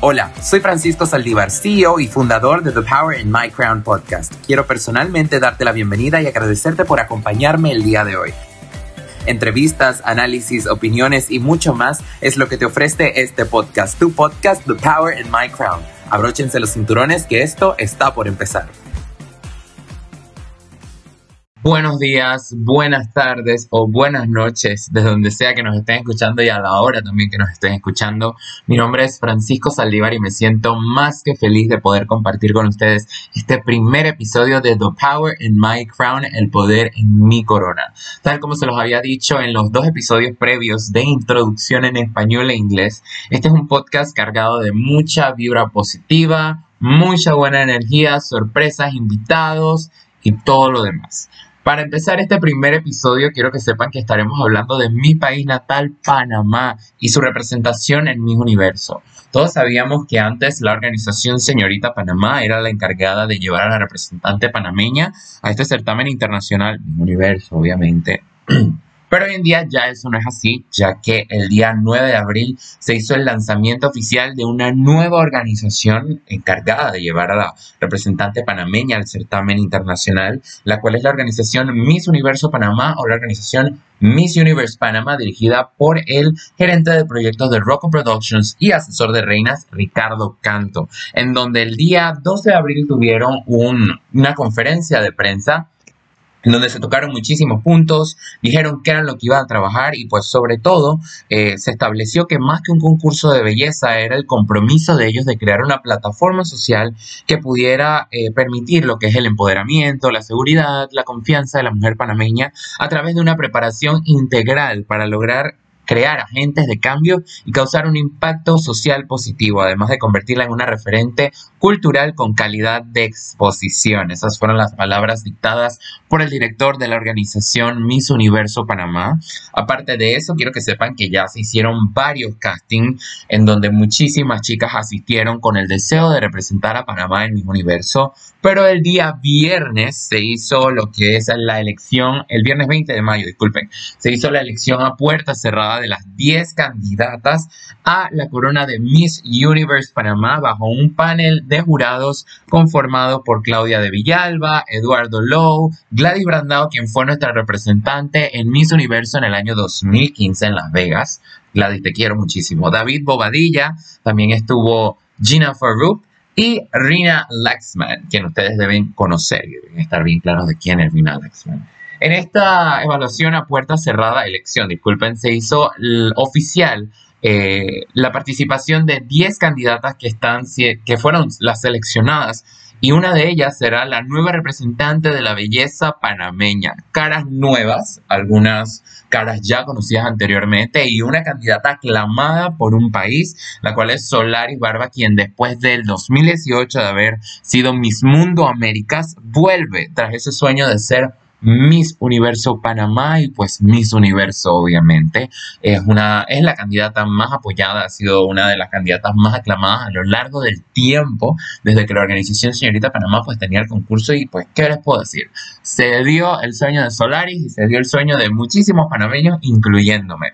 Hola, soy Francisco Saldívar, CEO y fundador de The Power in My Crown podcast. Quiero personalmente darte la bienvenida y agradecerte por acompañarme el día de hoy. Entrevistas, análisis, opiniones y mucho más es lo que te ofrece este podcast, tu podcast The Power in My Crown. Abróchense los cinturones que esto está por empezar. Buenos días, buenas tardes o buenas noches, desde donde sea que nos estén escuchando y a la hora también que nos estén escuchando. Mi nombre es Francisco Saldívar y me siento más que feliz de poder compartir con ustedes este primer episodio de The Power in My Crown, el poder en mi corona. Tal como se los había dicho en los dos episodios previos de introducción en español e inglés, este es un podcast cargado de mucha vibra positiva, mucha buena energía, sorpresas, invitados y todo lo demás. Para empezar este primer episodio, quiero que sepan que estaremos hablando de mi país natal, Panamá, y su representación en mi universo. Todos sabíamos que antes la organización Señorita Panamá era la encargada de llevar a la representante panameña a este certamen internacional, mi universo, obviamente. Pero hoy en día ya eso no es así, ya que el día 9 de abril se hizo el lanzamiento oficial de una nueva organización encargada de llevar a la representante panameña al certamen internacional, la cual es la organización Miss Universo Panamá o la organización Miss Universe Panamá, dirigida por el gerente de proyectos de Rocco Productions y asesor de reinas, Ricardo Canto, en donde el día 12 de abril tuvieron una conferencia de prensa en donde se tocaron muchísimos puntos, dijeron qué era lo que iban a trabajar y pues sobre todo eh, se estableció que más que un concurso de belleza era el compromiso de ellos de crear una plataforma social que pudiera eh, permitir lo que es el empoderamiento, la seguridad, la confianza de la mujer panameña a través de una preparación integral para lograr crear agentes de cambio y causar un impacto social positivo, además de convertirla en una referente cultural con calidad de exposición. Esas fueron las palabras dictadas por el director de la organización Miss Universo Panamá. Aparte de eso, quiero que sepan que ya se hicieron varios castings en donde muchísimas chicas asistieron con el deseo de representar a Panamá en Miss Universo, pero el día viernes se hizo lo que es la elección, el viernes 20 de mayo, disculpen, se hizo la elección a puerta cerrada de las 10 candidatas a la corona de Miss Universe Panamá bajo un panel de jurados conformado por Claudia de Villalba, Eduardo Lowe, Gladys Brandao, quien fue nuestra representante en Miss Universo en el año 2015 en Las Vegas. Gladys, te quiero muchísimo. David Bobadilla, también estuvo Gina Farouk y Rina Laxman, quien ustedes deben conocer y deben estar bien claros de quién es Rina Laxman. En esta evaluación a puerta cerrada, elección, disculpen, se hizo oficial eh, la participación de 10 candidatas que, están, que fueron las seleccionadas y una de ellas será la nueva representante de la belleza panameña. Caras nuevas, algunas caras ya conocidas anteriormente y una candidata aclamada por un país, la cual es Solaris Barba, quien después del 2018 de haber sido Miss Mundo Américas, vuelve tras ese sueño de ser Miss Universo Panamá y pues Miss Universo obviamente es una es la candidata más apoyada, ha sido una de las candidatas más aclamadas a lo largo del tiempo desde que la organización Señorita Panamá pues tenía el concurso y pues qué les puedo decir, se dio el sueño de Solaris y se dio el sueño de muchísimos panameños incluyéndome.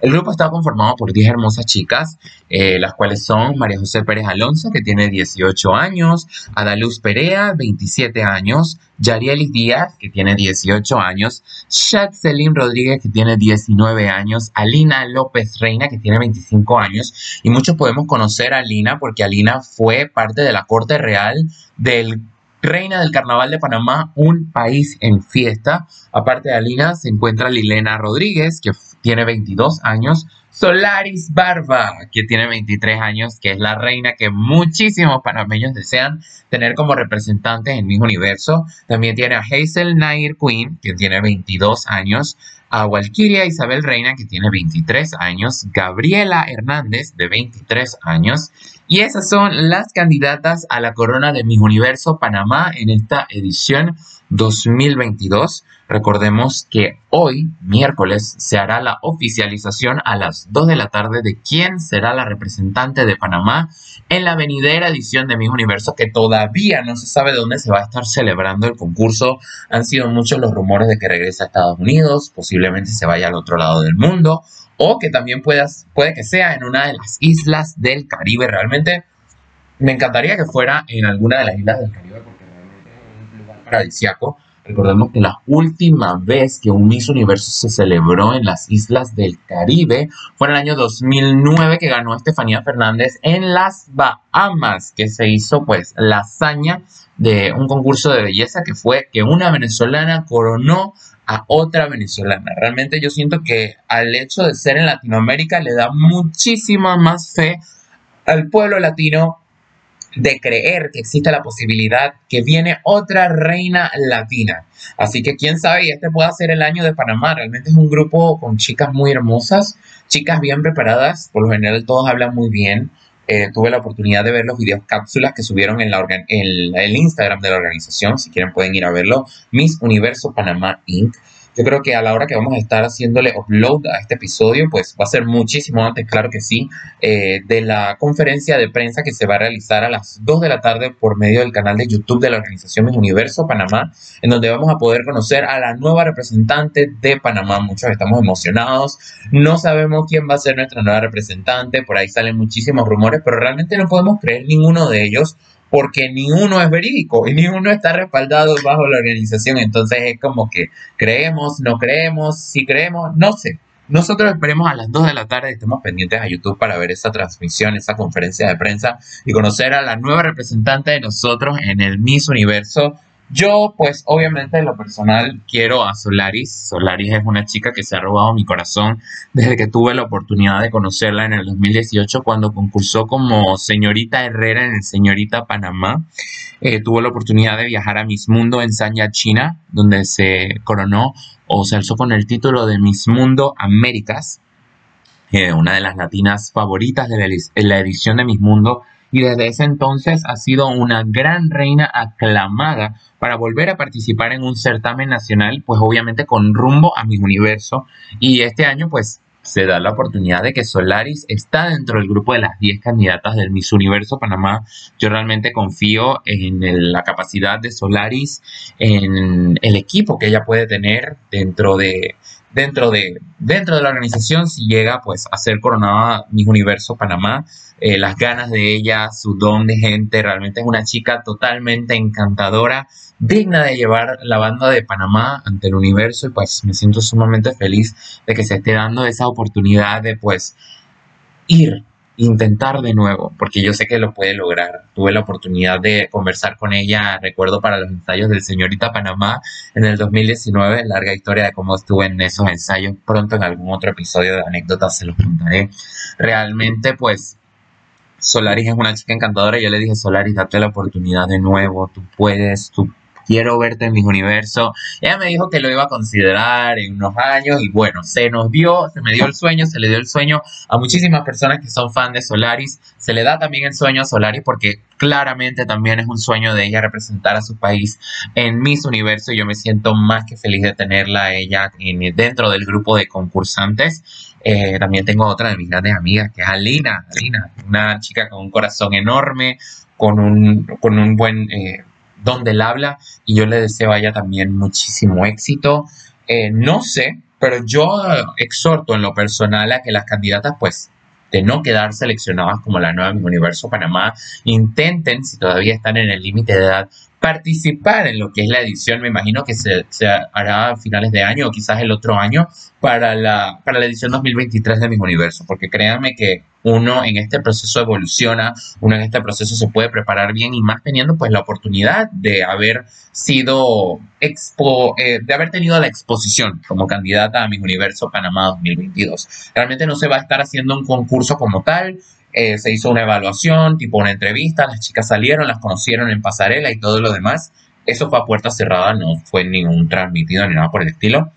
El grupo está conformado por 10 hermosas chicas, eh, las cuales son María José Pérez Alonso, que tiene 18 años, Adaluz Perea, 27 años, Yarielis Díaz, que tiene 18 años, Shad Selim Rodríguez, que tiene 19 años, Alina López Reina, que tiene 25 años, y muchos podemos conocer a Alina porque Alina fue parte de la corte real del Reina del Carnaval de Panamá, un país en fiesta. Aparte de Alina, se encuentra Lilena Rodríguez, que tiene 22 años. Solaris Barba, que tiene 23 años, que es la reina que muchísimos panameños desean tener como representante en mi universo. También tiene a Hazel Nair Queen, que tiene 22 años a Walkiria Isabel Reina, que tiene 23 años, Gabriela Hernández, de 23 años, y esas son las candidatas a la corona de Miss Universo Panamá en esta edición 2022. Recordemos que hoy, miércoles, se hará la oficialización a las 2 de la tarde de quién será la representante de Panamá en la venidera edición de Miss Universo, que todavía no se sabe dónde se va a estar celebrando el concurso. Han sido muchos los rumores de que regrese a Estados Unidos, posiblemente se vaya al otro lado del mundo o que también puedas, puede que sea en una de las islas del Caribe. Realmente me encantaría que fuera en alguna de las islas del Caribe porque realmente es un lugar paradisiaco Recordemos que la última vez que un Miss Universo se celebró en las islas del Caribe fue en el año 2009 que ganó Estefanía Fernández en las Bahamas, que se hizo pues la hazaña de un concurso de belleza que fue que una venezolana coronó a otra venezolana. Realmente yo siento que al hecho de ser en Latinoamérica le da muchísima más fe al pueblo latino de creer que existe la posibilidad que viene otra reina latina. Así que quién sabe, y este pueda ser el año de Panamá. Realmente es un grupo con chicas muy hermosas, chicas bien preparadas, por lo general todos hablan muy bien. Eh, tuve la oportunidad de ver los videos cápsulas que subieron en, la en el Instagram de la organización. Si quieren pueden ir a verlo. Miss Universo Panamá Inc. Yo creo que a la hora que vamos a estar haciéndole upload a este episodio, pues va a ser muchísimo antes, claro que sí, eh, de la conferencia de prensa que se va a realizar a las 2 de la tarde por medio del canal de YouTube de la organización Universo Panamá, en donde vamos a poder conocer a la nueva representante de Panamá. Muchos estamos emocionados, no sabemos quién va a ser nuestra nueva representante, por ahí salen muchísimos rumores, pero realmente no podemos creer ninguno de ellos porque ni uno es verídico y ni uno está respaldado bajo la organización. Entonces es como que creemos, no creemos, si creemos, no sé. Nosotros esperemos a las 2 de la tarde, estemos pendientes a YouTube para ver esa transmisión, esa conferencia de prensa y conocer a la nueva representante de nosotros en el Miss Universo yo, pues, obviamente, en lo personal, quiero a Solaris. Solaris es una chica que se ha robado mi corazón desde que tuve la oportunidad de conocerla en el 2018 cuando concursó como señorita Herrera en el Señorita Panamá. Eh, tuvo la oportunidad de viajar a Miss Mundo en Sanya, China, donde se coronó o se alzó con el título de Miss Mundo Américas. Eh, una de las latinas favoritas de la edición de Miss Mundo y desde ese entonces ha sido una gran reina aclamada para volver a participar en un certamen nacional, pues obviamente con rumbo a mi universo. Y este año pues se da la oportunidad de que Solaris está dentro del grupo de las 10 candidatas del Miss Universo Panamá. Yo realmente confío en la capacidad de Solaris, en el equipo que ella puede tener dentro de, dentro de, dentro de la organización si llega pues a ser coronada Miss Universo Panamá. Eh, las ganas de ella, su don de gente, realmente es una chica totalmente encantadora, digna de llevar la banda de Panamá ante el universo y pues me siento sumamente feliz de que se esté dando esa oportunidad de pues ir intentar de nuevo, porque yo sé que lo puede lograr. Tuve la oportunidad de conversar con ella, recuerdo para los ensayos del Señorita Panamá en el 2019, larga historia de cómo estuve en esos ensayos. Pronto en algún otro episodio de anécdotas se los contaré. Realmente, pues, Solaris es una chica encantadora. Yo le dije, Solaris, date la oportunidad de nuevo, tú puedes, tú quiero verte en mi universo. Ella me dijo que lo iba a considerar en unos años y bueno, se nos dio, se me dio el sueño, se le dio el sueño a muchísimas personas que son fan de Solaris. Se le da también el sueño a Solaris porque claramente también es un sueño de ella representar a su país en Miss Universo. Yo me siento más que feliz de tenerla a ella dentro del grupo de concursantes. Eh, también tengo otra de mis grandes amigas, que es Alina. Alina, una chica con un corazón enorme, con un, con un buen eh, donde él habla y yo le deseo a ella también muchísimo éxito. Eh, no sé, pero yo exhorto en lo personal a que las candidatas pues de no quedar seleccionadas como la nueva Universo Panamá, intenten, si todavía están en el límite de edad, participar en lo que es la edición. Me imagino que se, hará a finales de año o quizás el otro año para la, para la edición 2023 de Mis Universo, porque créanme que uno en este proceso evoluciona, uno en este proceso se puede preparar bien y más teniendo pues la oportunidad de haber sido expo, eh, de haber tenido la exposición como candidata a Mis Universo Panamá 2022. Realmente no se va a estar haciendo un concurso como tal, eh, se hizo una evaluación, tipo una entrevista, las chicas salieron, las conocieron en pasarela y todo lo demás. Eso fue a puerta cerrada, no fue ningún transmitido ni nada por el estilo.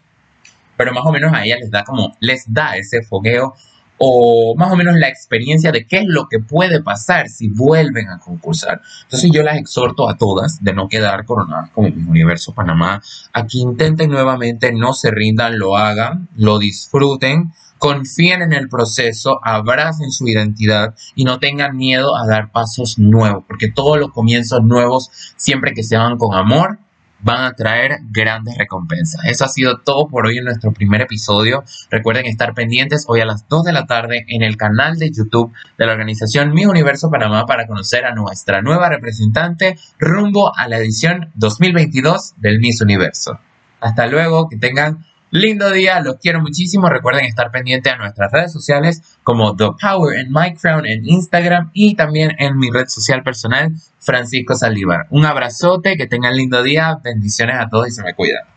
Pero más o menos a ella les da como, les da ese fogueo o más o menos la experiencia de qué es lo que puede pasar si vuelven a concursar. Entonces yo las exhorto a todas de no quedar coronadas como mi universo Panamá, a que intenten nuevamente, no se rindan, lo hagan, lo disfruten, confíen en el proceso, abracen su identidad y no tengan miedo a dar pasos nuevos, porque todos los comienzos nuevos, siempre que se hagan con amor, van a traer grandes recompensas. Eso ha sido todo por hoy en nuestro primer episodio. Recuerden estar pendientes hoy a las 2 de la tarde en el canal de YouTube de la organización Mi Universo Panamá para conocer a nuestra nueva representante rumbo a la edición 2022 del Miss Universo. Hasta luego, que tengan lindo día, los quiero muchísimo. Recuerden estar pendientes a nuestras redes sociales como The Power and Mike Crown en Instagram y también en mi red social personal, Francisco Saldívar. Un abrazote, que tengan lindo día, bendiciones a todos y se me cuidan.